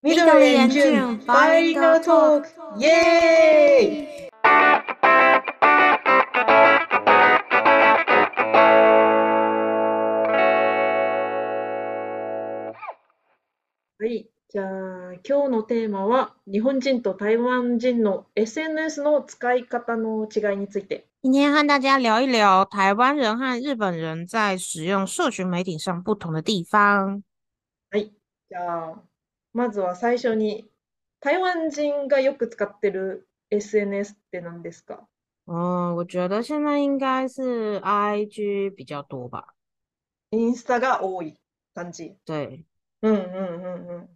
緑バイリンガルトークイエーイはい。じゃあ、今日のテーマは、日本人と台湾人の SNS の使い方の違いについて。今天和大家聊一聊台湾人和日本人在使用社群媒体上不同的地方。はい。じゃあ、まずは最初に、台湾人がよく使ってる SNS って何ですか？嗯，我觉得现在应该是 IG 比较多吧。インスタが多い感じ。对，うんうんうんうん。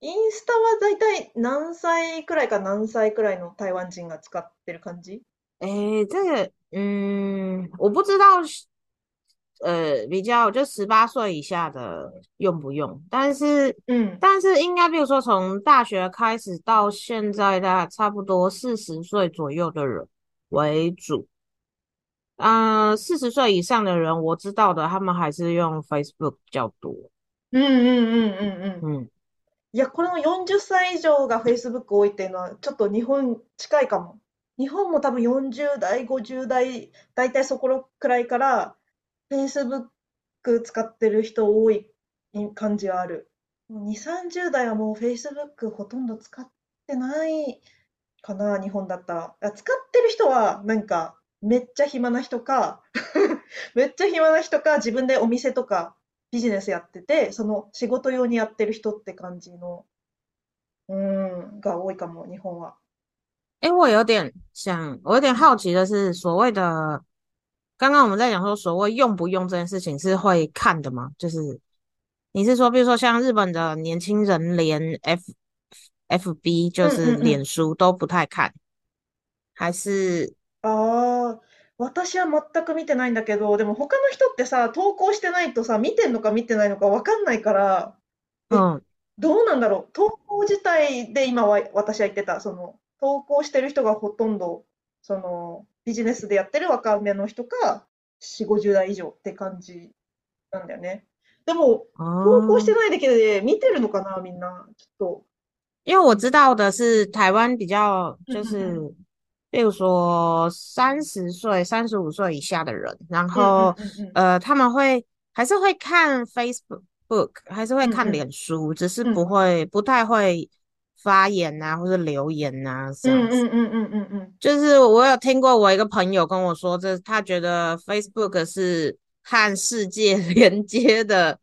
インスタはだいたい何歳くらいか何歳くらいの台湾人が使ってる感じ？诶，这个，嗯，我不知道是，呃，比较就十八岁以下的用不用，但是，うん。但是应该比如说从大学开始到现在，大概差不多四十岁左右的人为主。嗯，四十岁以上的人，我知道的，他们还是用 Facebook 比较多。うんうんうんうんうん。嗯，いや、この40歳以上が Facebook 多いっていうのは、ちょっと日本近いかも。日本も多分40代、50代、だいたいそこくらいから Facebook 使ってる人多い感じはある。2、30代はもう Facebook ほとんど使ってないかな、日本だったら。使ってる人はなんかめっちゃ暇な人か、めっちゃ暇な人か 自分でお店とかビジネスやってて、その仕事用にやってる人って感じの、うん、が多いかも、日本は。诶，我有点想，我有点好奇的是，所谓的，刚刚我们在讲说，所谓用不用这件事情是会看的吗？就是你是说，比如说像日本的年轻人连 F FB 就うん是うんうん。脸書都不太看，还是ああ、私は全く見てないんだけど、でも他の人ってさ、投稿してないとさ、見てんのか見てないのかわかんないから、え、嗯どうなんだろう。投稿自体で今は私は言ってた、その、投稿してる人がほとんど、 その、ビジネスでやってる若めの人か、4、50代以上って感じなんだよね。でも、投稿して哦？ないだけで見てるのかな、みんな。ちょっ因为我知道的是台湾比较就是，うん。比如说三十岁、三十五岁以下的人，然后。呃，他们会还是会看 Facebook，还是会看。脸书，只是うん。不会不太会发言啊，或者留言啊这うんう样子。んうんうんうんうん。就是我有听过我一个朋友跟我说，这他觉得 Facebook 是和世界连接的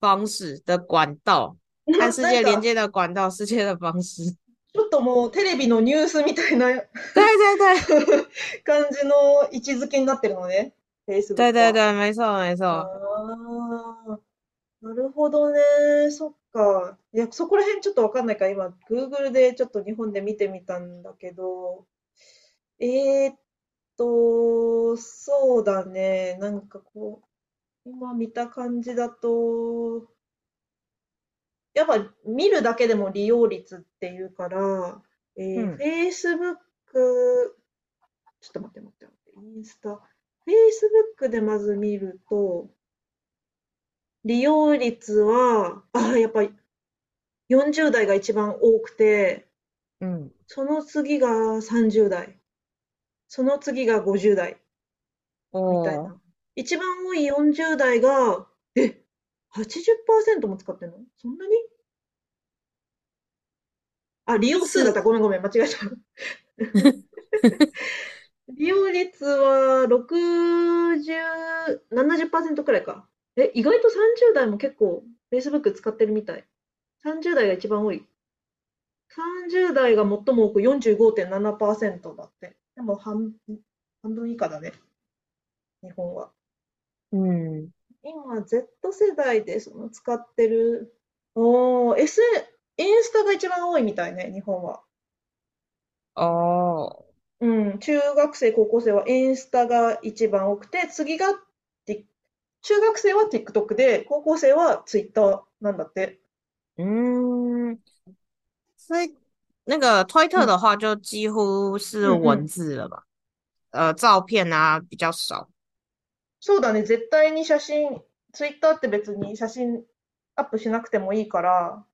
方式的管道，和な、世なんか、界连接的管道，世界的方式。ちょっともうテレビのニュースみたいな对对对感じの位置づけになってるのね、对 Facebook 对は。对，没错没あ错。 あ、なるほどね。そっか。いや、そこら辺ちょっとわかんないから、今、Google でちょっと日本で見てみたんだけど、えーっと、そうだね。なんかこう、今見た感じだと、やっぱ見るだけでも利用率っていうから、えー、うん。Facebook、ちょっと待って待って待って、インスタ、Facebook でまず見ると、利用率は、あ、やっぱ40代が一番多くて、嗯，その次が30代、その次が50代、みたい哦，な。一番多い40代が、え、80%も使ってんの？そんなに？あ、利用数だっ是，た。ごめんごめん、間違えた。利用率は60、70%くらいか。え、意外と30代も結構 Facebook 使ってるみたい。30代が一番多い。30代が最も多く45.7%だって。でも半、半分以下だね、日本は。嗯，今、Z 世代でその使ってる、おー、S、インスタが一番多いみたいね、日本は。哦，うん、中学生、高校生はインスタが一番多くて、次が、中学生は TikTok で、高校生は Twitter なんだって。嗯，所以那个推特うん、的话，就几乎是うん、う文ん。字了吧？呃，照片啊比较少。そうだね、絶対に写真、Twitter って別に写真アップしなくてもいいから、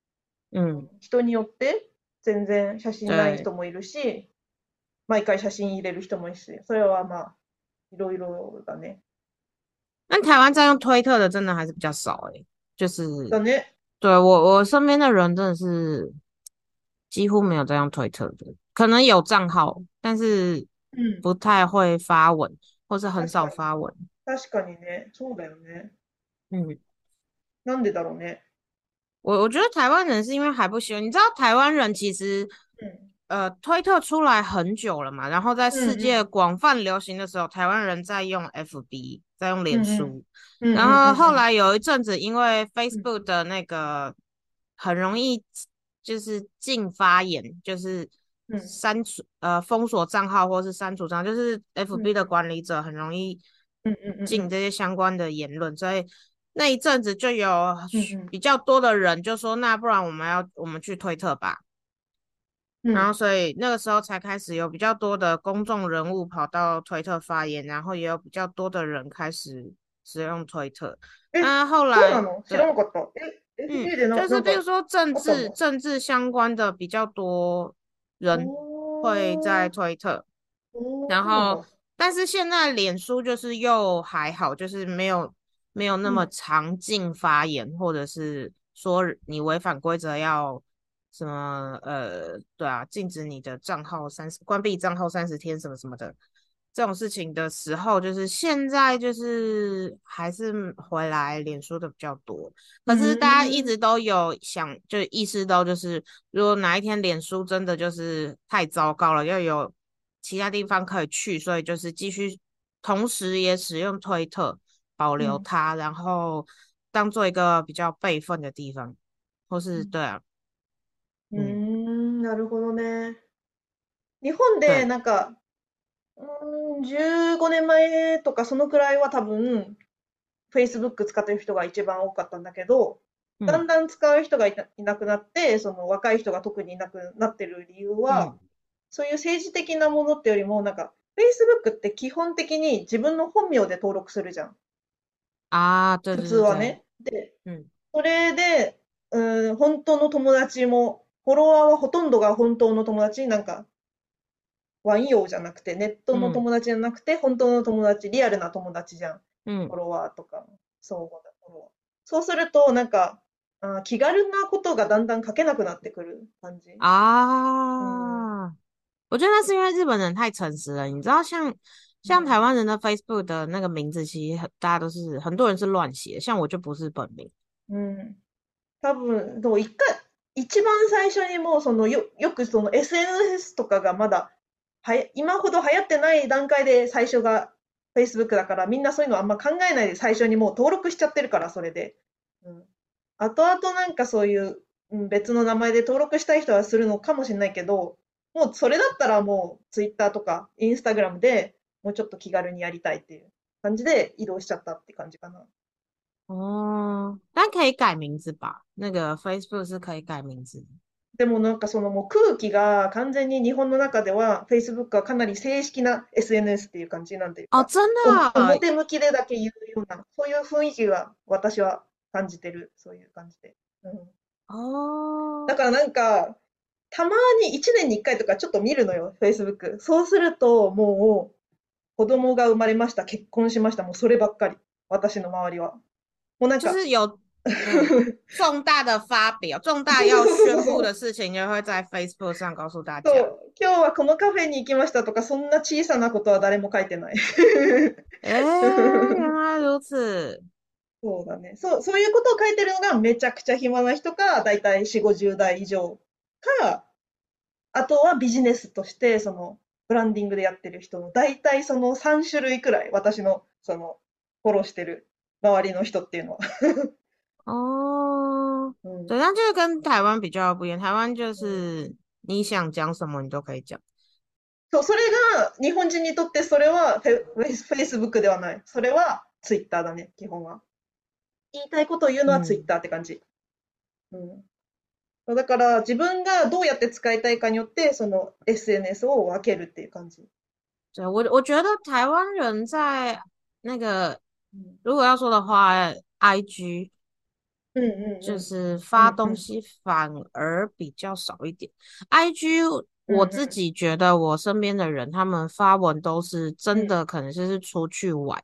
嗯，人によって全然写真ない对。人もいるし、毎回写真入れる人もいるし、それはまあ、いろいろだね。但台湾在用推特的真的还是比较少诶，就是だね。对我我身边的人真的是几乎没有在用推特的，可能有账号，但是うん。不太会发文，或是很少確かに。发文。確かにね。そうだよね。嗯，なんでだろうね。我我觉得台湾人是因为还不习惯，你知道台湾人其实うん。呃推特出来很久了嘛，然后在世うん界うん。广泛流行的时候，台湾人在用 FB， 在用脸うんうん。书，うん然うんうんうん。后后来有一阵子因为うん。 Facebook 的那个很容易就是禁发言，就是うん。删除呃封锁账号或是删除账号，就是うん FB 的管理者很容易うんうんうんうん。禁这些相关的言论，所以那一阵子就有うんうん。比较多的人就说，那不然我们要我们去推特吧。 然后うん。所以那个时候才开始有比较多的公众人物跑到推特发言，然后也有比较多的人开始使用推特。え、那后そうな来，の知ら对，なかった。え、嗯， FB でな、就是なんか比如说政あったん治だ。政治相关的比较多人会在おー、推特，おー、然そうなん后だ。但是现在脸书就是又还好，就是没有没有那么うん。常禁发言，或者是说你违反规则要 什么呃，对啊，禁止你的账号三十，关闭账号三十天什么什么的这种事情的时候，就是现在就是还是回来脸书的比较多。可是大家一うーん。直都有想，就意识到，就是如果哪一天脸书真的就是太糟糕了，要有其他地方可以去，所以就是继续，同时也使用推特保留うん。它，然后当做一个比较备份的地方，或うん是对啊，うー嗯，ん、 なるほどね。日本で对，なんか、うーん、15年前とかそのくらいは多分、Facebook 使ってる人が一番多かったんだけど、だ嗯んだん使う人がいな、いなくなって、その若い人が特にいなくなってる理由は、嗯そういう政治的なものってよりも、なんか、Facebook って基本的に自分の本名で登録するじゃん。啊，对普对对对，通はね。で、嗯それで、うーん、本当の友達も、フォロワーはほとんどが本当の友達、なんか、ワイン用じゃなくて、ネットの嗯友達じゃなくて、本当の友達、リアルな友達じゃん。フォ嗯ロワーとか、相互だ、フォロワー。そうすると、なんか、あー気軽なことがだんだん書けなくなってくる感じ。うん。啊，我觉得那是因为日本人太诚实了，你知道像像台うん。湾人的 Facebook 的那个名字，其实很大家都是很多人是乱写，像我就不是本名。うん。多分、でも一回、一番最初にもうそのよ、よくその SNS とかがまだはや、今ほど流行ってない段階で最初が Facebook だからみんなそういうのあんま考えないで最初にもう登録しちゃってるから、それで。うん。後々なんかそういううん別の名前で登録したい人はするのかもしれないけど、もうそれだったらもう Twitter とか Instagram でもうちょっと気軽にやりたいっていう感じで移動しちゃったって感じかな。哦，但可以改名字吧？那个 Facebook 是可以改名字的。でもなんかそのもう空気が完全に日本の中では Facebook はかなり正式な SNS っていう感じなんていう哦，か、真お的？啊，表向きでだけ言うような、そういう雰囲気が私は感じてる、そういう感じで。うん、だ哦，からなんか、たまに1年に1回とかちょっと見るのよ、Facebook。そうするともう子供が生まれました、結婚しました、もうそればっかり。私の周りは。もうなん就か、是有 嗯重大的发表、重大要宣布的事情，就会在 Facebook 上告诉大家。そう、今日はこのカフェに行きましたとか、そんな小さなことは誰も書いてない。哎，原来如此。そうだね。そう、そういうことを書いてるのがめちゃくちゃ暇な人か、だいたい4、50代以上か、あとはビジネスとして、その、ブランディングでやってる人の、だいたいその3種類くらい、私の、その、フォローしてる周りの人っていうのは。哦，うん。对，那就是跟台湾比较不一样。台湾就是你想讲什么，你都可以讲。そう、それが、日本人にとってそれはフェ、フェイス Facebook ではない。それは Twitter だね、基本は。言いたいことを言うのはうん Twitter って感じ。うん。だから、自分がどうやって使いたいかによって、その SNS を分けるっていう感じ。对，我我觉得台湾人在那个うん。如果要说的话，IG うんうん就うん。是发うんうん。东西反而比较少一点。IG うん我自うん。己觉得我身边的人，他们发文都是うん。真的，可能就是出去玩，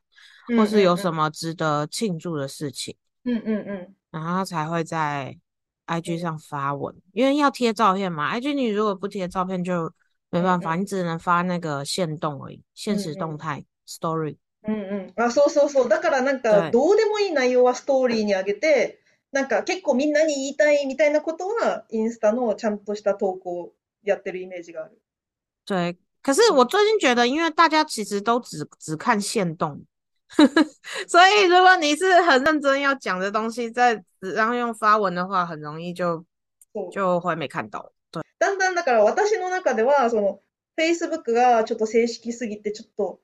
うん或是有うん什么值得庆祝的事情，うん。うんうんうん。然后才会在う IG ん。上发文，因为要贴照片嘛。IG 你如果不贴照片就没うん办法，うん。你只能发那个限动而已，う现んうん。实动态 story。 うんうん。あ、そうそうそう。だからなんか、对どうでもいい内容はストーリーに上げて、なんか結構みんなに言いたいみたいなことは、インスタのちゃんとした投稿やってるイメージがある。对，可是我最近觉得，因为大家其实都只只看限动。所以，如果你是很认真要讲的东西，在然后用发文的话，很容易就そう。就会没看到。对，だんだんだから私の中では、その、Facebook がちょっと正式すぎて、ちょっと、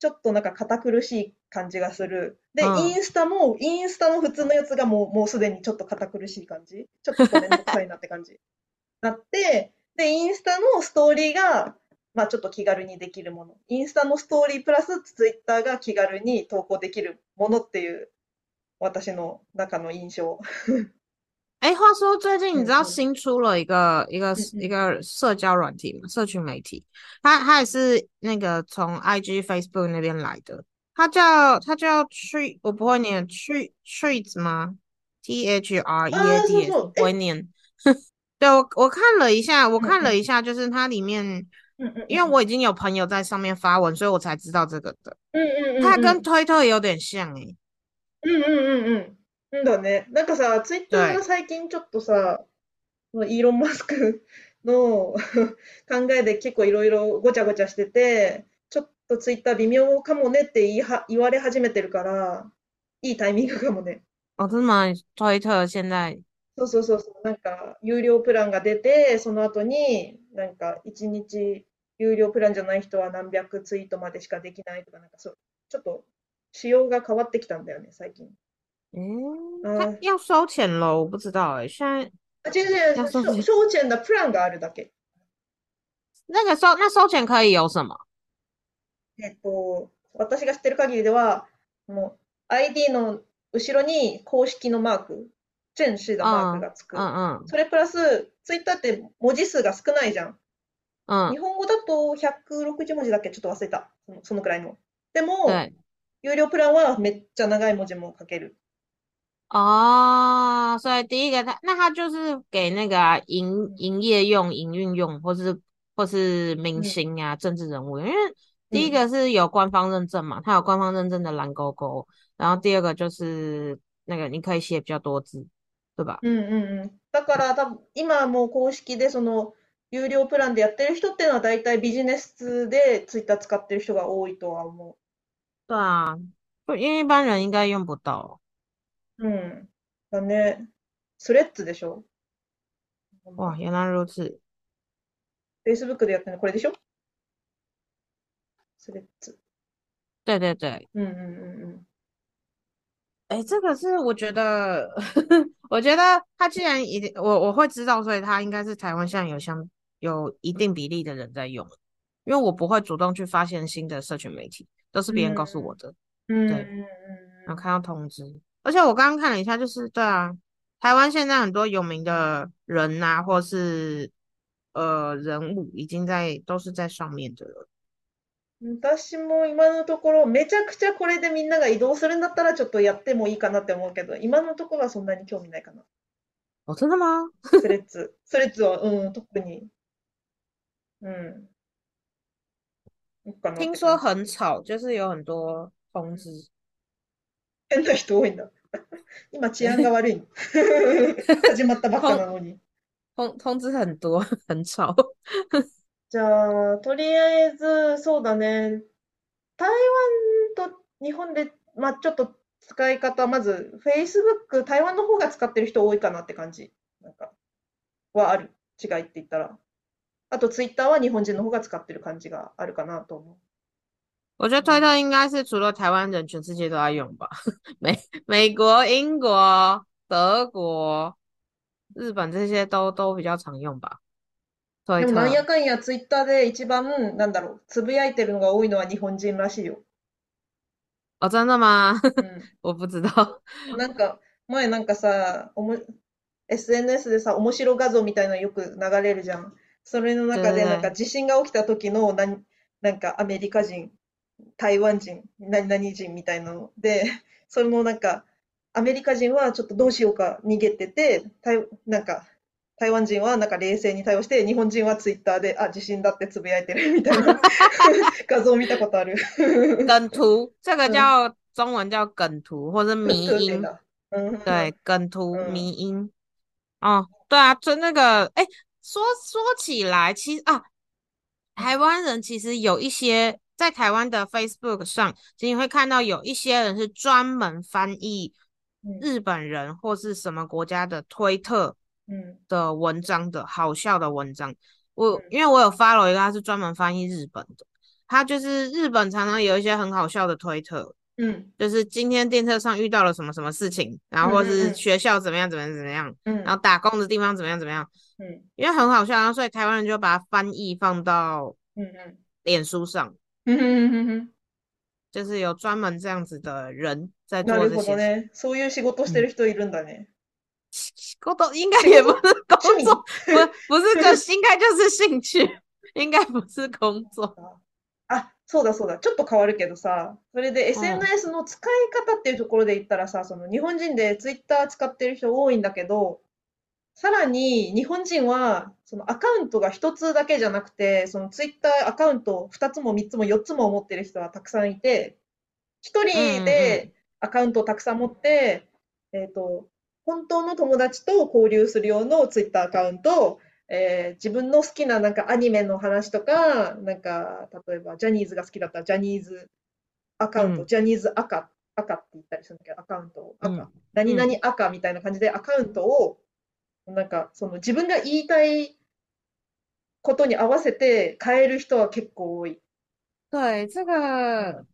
ちょっとなんか堅苦しい感じがする。で、うんインスタも、インスタの普通のやつがもう、もうすでにちょっと堅苦しい感じ。ちょっとめんどくさいなって感じ。なって、で、インスタのストーリーが、まあちょっと気軽にできるもの。インスタのストーリープラスツイッターが気軽に投稿できるものっていう、私の中の印象。哎，话说最近你知道嗯嗯新出了一个一个嗯嗯一个社交软体嘛，社群媒体，它它也是那个从 IG、Facebook 那边来的，它叫它叫 Tree，我不会念 Tree Trees 吗？T H R E あ A あ、そう D S，そう。我不会念。对，我我看了一下，我嗯嗯看了一下，就是它里面，嗯嗯因为我已经有朋友在上面发文，所以我才知道这个的。うんうんうん它跟うん。推特有点像诶、うんうんうん うん。うんだね。なんかさ、ツイッター对が最近ちょっとさ、イーロン・マスクの考えで結構いろいろごちゃごちゃしてて、ちょっとツイッター微妙かもねって言いは、言われ始めてるから、いいタイミングかもね。哦，真的吗？推特现在そうそうそうそう。なんか、有料プランが出て、その後に、なんか、一日有料プランじゃない人は何百ツイートまでしかできないとか、なんかそう、ちょっと仕様が変わってきたんだよね、最近。嗯，要收钱了，我不知道诶、现在あ、違う違う、要收钱，しょ証券だプランがあるだけ。那个收那收钱可以有什么？えっと、私が知ってる限りでは、もう ID の後ろに公式のマーク、正式なマーク嗯がつく。嗯それプラス、ツイッターって文字数が少ないじゃん。日本語だと160文字だっけ？ちょっと忘れた。その、そのくらいの。でも、对有料プランはめっちゃ長い文字も書ける。哦，所以第一个它那它就是给那个啊营うん营业用、营运用，或是或是明うん星啊、政治人物，因为第一うん个是有官方认证嘛，它有官方认证的蓝勾勾，然后第二个就是那个你可以写比较多字，对吧？うんうんうん。だから多分、今もう公式でその、有料プランでやってる人っていうのは大体ビジネスでツイッター使ってる人が多いとは思对啊，不因为一般人应该用不到。 う。うん。だね。スレッズでしょ哇，原来如此。 Facebook でやってるのこれでしょスレッズ。对对对，うんうんうんうん。哎，这个是我觉得，我觉得他既然一定我我会知道，所以他应该是台湾现在有相有一定比例的人在用，因为我不会主动去发现新的社群媒体，都是别人告诉我的，对うんうん然后看到通知。 而且我剛剛看了一下，就是對啊，台灣現在很多有名的人啊，或是呃人物，已經在都是在上面的了。うん。私も今のところ、めちゃくちゃこれでみんなが移動するんだったらちょっとやってもいいかなって思うけど、今のところはそんなに興味ないかな。哦，真的嗎？スレッズ。スレッズは、うん、特に。うん。いいかなって聽說感じ。很吵，就是有很多通知。変な人多いんだ。今治安が悪いの。始まったばっかなのに。通通知很多，很吵。じゃあ、とりあえず、そうだね。台湾と日本で、まあちょっと使い方、まず、Facebook、台湾の方が使ってる人多いかなって感じ。なんか、はある。違いって言ったら。あと、Twitter は日本人の方が使ってる感じがあるかなと思う。我觉得推特应该是除了台湾人，全世界都在用吧。美美国、英国、德国、日本这些都都比较常用吧。推でもなん特やかんやツイッターで一番、なんだろう、つぶやいてるのが多いのは日本人らしいよ。哦，真的吗？うん。我不知道。なんか、前なんかさ、おも、SNS でさ、面白画像みたいなのよく流れるじゃん。それの中で、なんか地震が起きた時の、なん、なんかアメリカ人、台湾人、何々人みたいなので、それのなんか、アメリカ人はちょっとどうしようか逃げてて、台なんか、台湾人はなんか冷静に対応して、日本人はツイッターで、あ、地震だってつぶやいてるみたいな。画像見たことある。梗图，这个叫中文叫梗图或者迷音，对，梗图迷音。哦，对啊，就那个，哎，说说起来，其实啊，台湾人其实有一些在台湾的 Facebook 上，其实你会看到有一些人是专门翻译日本人或是什么国家的推特嗯。的文章的好笑的文章。我因为我有 follow 一个，他是专门翻译日本的，他就是日本常常有一些很好笑的推特。嗯，就是今天电车上遇到了什么什么事情，然后或是学校怎么样怎么样怎么样，嗯，然后打工的地方怎么样怎么样，嗯，因为很好笑，然后所以台湾人就把它翻译放到嗯嗯。脸书上，嗯哼哼哼，就是有专门这样子的人在做这些。ね、そういう仕事してる人いるんだね。仕事？应该也不是工作，不不是就应该就是兴趣，应该不是工作。あ、そうだそうだ。ちょっと変わるけどさ、それで SNS の使い方っていうところで言ったらさ、その日本人で Twitter 使ってる人多いんだけど、さらに日本人はそのアカウントが一つだけじゃなくて、その Twitter アカウント二つも三つも四つも持ってる人はたくさんいて、一人でアカウントをたくさん持って、えっと、本当の友達と交流する用の Twitter アカウント、えー、自分の好きななんかアニメの話とか、なんか、例えばジャニーズが好きだったらジャニーズアカウント、うん、ジャニーズ赤、赤って言ったりするんだけど、アカウント赤、うん、何々赤みたいな感じでアカウントを、なんか、その自分が言いたいことに合わせて変える人は結構多い。对，这个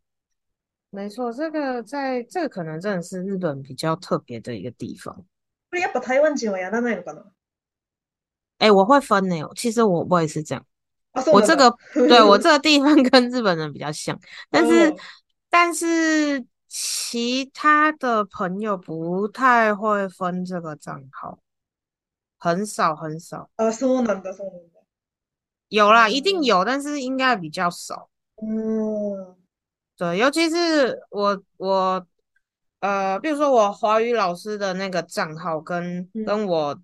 没错，这个在这个可能真的是日本比较特别的一个地方。これやっぱ台湾人はやらないのかな？哎，我会分呢。其实我我也是这样。我这个 对我这个地方跟日本人比较像，但是但是其他的朋友不太会分这个账号，很少很少。啊，そうなんだ、そうなんだ。有啦，一定有，但是应该比较少。嗯，对，尤其是我我呃，比如说我华语老师的那个账号，跟跟我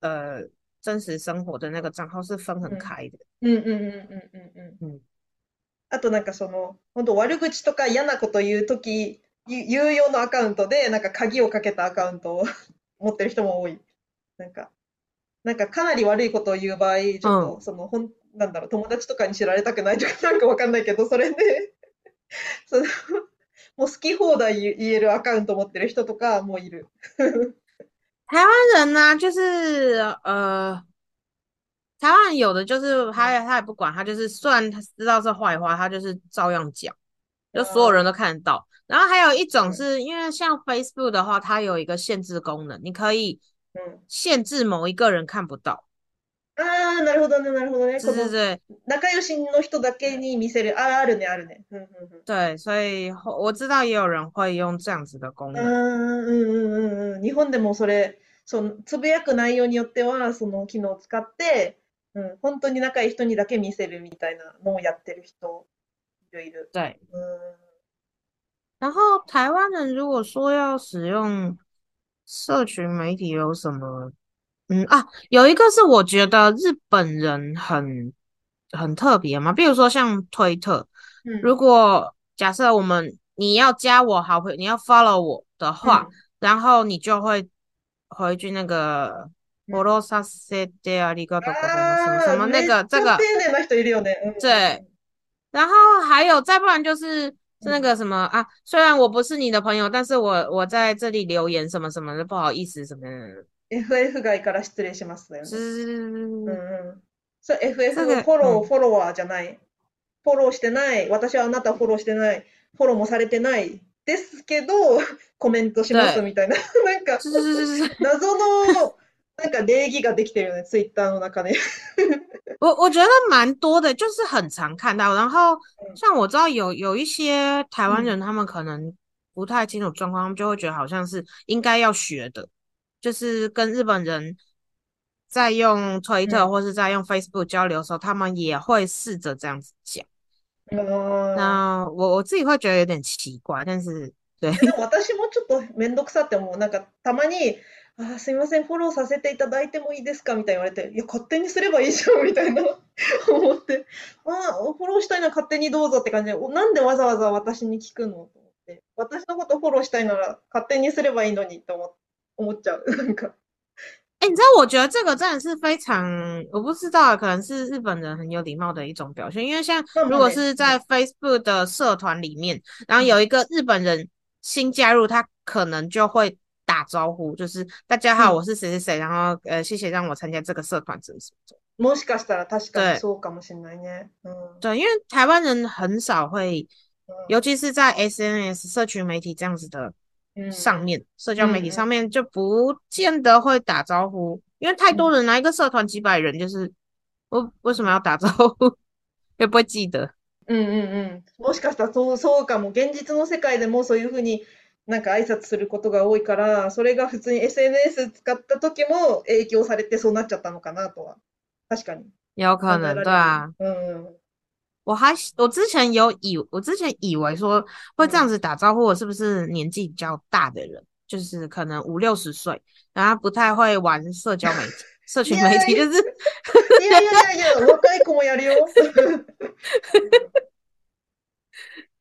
呃。真实生活的那个账号是分很開的。うんうんうんうんうんうん。あとなんかその、本当悪口とか嫌なこと言うとき、言う用のアカウントで、なんか鍵をかけたアカウントを 持ってる人も多い。なんか、なんかかなり悪いことを言う場合、ちょっと、うん、その、ほん、なんだろう、友達とかに知られたくないとか なんかわかんないけど、それで その、もう好き放題言えるアカウント持ってる人とかもいる。台湾人呢，就是呃，台湾有的就是他他也不管，他就是虽然他知道是坏话，他就是照样讲，就所有人都看得到。然后还有一种是因为像 Facebook 的话，它有一个限制功能，你可以限制某一个人看不到。ああ、なるほどね、なるほどね。对对对。仲良しの人だけに見せる。あ、あるね、あるね。对，所以我知道也有人会用这样子的功能。うん、うん、うん、うん。日本でもそれ、その、つぶやく内容によっては、その機能を使って、うん、本当に仲いい人にだけ見せるみたいなのをやってる人いるいる。对。嗯。然后台湾人如果说要使用社群媒体有什么？嗯啊，有一个是我觉得日本人很很特别嘛，比如说像推特，如果假设我们你要加我好朋友，你要 follow 我的话，然后你就会回一句那个 follow させてありがとう什么什么那个这个，对，然后还有再不然就是 是那个什么啊，虽然我不是你的朋友，但是我我在这里留言什么什么的，不好意思什么。FF 外から失礼しますだよね。うんうん。それ FF フォロー、フォロワーじゃない。フォローしてない。私はあなたフォローしてない。フォローもされてない。ですけど、コメントしますみたいな。なんか、謎の、なんか礼儀ができてるよね、ツイッターの中で。我我觉得蛮多的，就是很常看到。然后像我知道有有一些台湾人，他们可能 不太清楚状况，他们就会觉得好像是应该要学的，就是跟日本人在用推特嗯或是在用 Facebook 交流的时候，他们也会试着这样子讲。あー那我我自己会觉得有点奇怪，但是对，でも私もちょっとめんどくさって思う。なんかたまに、 あーすいません、フォローさせていただいてもいいですか？みたいに言われて、いや、勝手にすればいいじゃんみたいな 思って、まあ、フォローしたいなら勝手にどうぞって感じで、おなんでわざわざ私に聞くの？と思って、私のことフォローしたいなら勝手にすればいいのにと思思っちゃう。なんか、哎、你知道，我觉得这个真的是非常，我不知道，可能是日本人很有礼貌的一种表现。因为像如果是在 Facebook 的社团里面，然后有一个日本人新加入，他可能就会打招呼，就是大家好，うん我是谁谁谁，然后呃，谢谢让我参加这个社团，什么什么的。もしかしたら確かに对そうかもしれないね。うん。对，因为台湾人很少会，うん尤其是在 SNS 社群媒体这样子的うん上面，社交媒体嗯上面就不见得会打招呼，因为太多嗯人来一个社团几百人，就是我为什么要打招呼，也不会記得。うんうんうん。もしかしたらそう、そうかも。現実の世界でもそういうふうに なんか挨拶することが多いから、それが普通に SNS 使った時も影響されてそうなっちゃったのかなとは。確かに。有可能，うんうん。我还我之前有以我之前以为说会这样子打招呼，我是不是年纪比较大的人，就是可能五六十岁，然后不太会玩社交媒体、社群媒体，就是。いやいやいやいや、若い子もやるよ。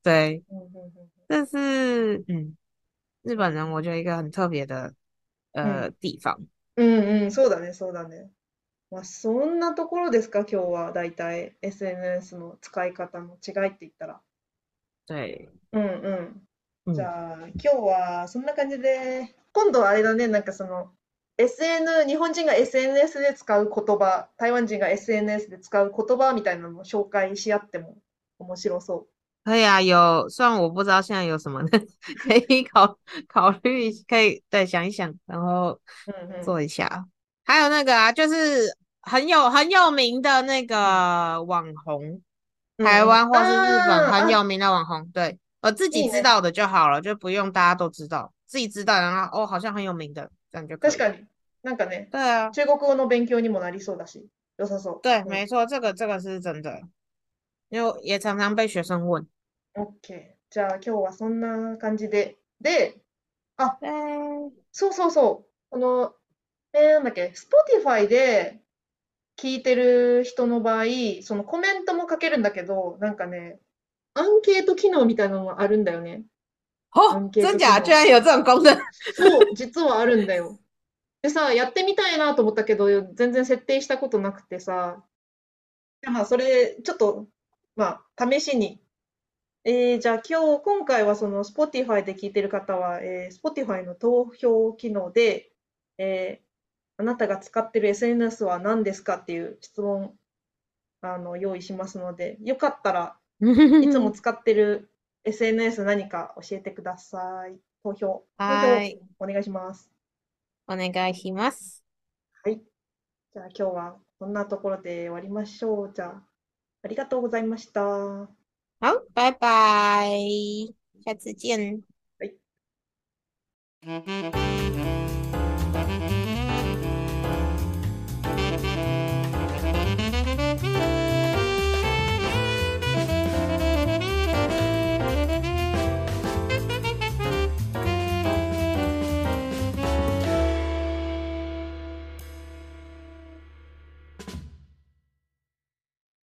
对，うんうんうん这是嗯，日本人我觉得一个很特别的呃地方。うんうん、そうだね、そうだね。まあ、そんなところですか、今日は。だいたい SNS の使い方の違いって言ったら。对，うんうん。嗯じゃあ、今日はそんな感じで、今度はあれだね、なんかその、SN、日本人が SNS で使う言葉、台湾人が SNS で使う言葉みたいなのを紹介し合っても面白そ可以啊，有，虽然我不知道现在有什么，可以考考虑，可以对想一想，然后う。うんうん。做一下。还有那个啊，就是很有很有名的那个网红，台うんうん。湾或是日本あーあ、很有名的网红，对，我自己いいね。知道的就好了，就不用大家都知道，自己知道，然后哦，好像很有名的，这样就可以了。確かに。なんかね、对啊，中国語の勉強にもなりそうだし、良さそう。对，うん。没错，这个这个是真的，因为也常常被学生问。 OK。じゃあ今日はそんな感じで。で、あ、对，そうそうそう。この、えーなんだっけ、Spotify で聞いてる人の場合、そのコメントも書けるんだけど、なんかね、アンケート機能みたいなのもあるんだよね。ア哦，ンケート機真假，居能。然有这种功能。そう、実はあるんだよ。でさ、やってみたいなと思ったけど、全然設定したことなくてさ、でまあ、それ、ちょっと、まあ、試しに。えーじゃあ今日、今回はその Spotify で聞いてる方は、えー Spotify の投票機能で、えーあなたが使ってる SNS は何ですかっていう質問、あの、用意しますので、よかったら いつも使ってる SNS 何か教えてください。投票、投はい、票お願いします。お願いします。はい。じゃあ今日はこんなところで終わりましょう。じゃあ、ありがとうございました。好，拜拜，下次见。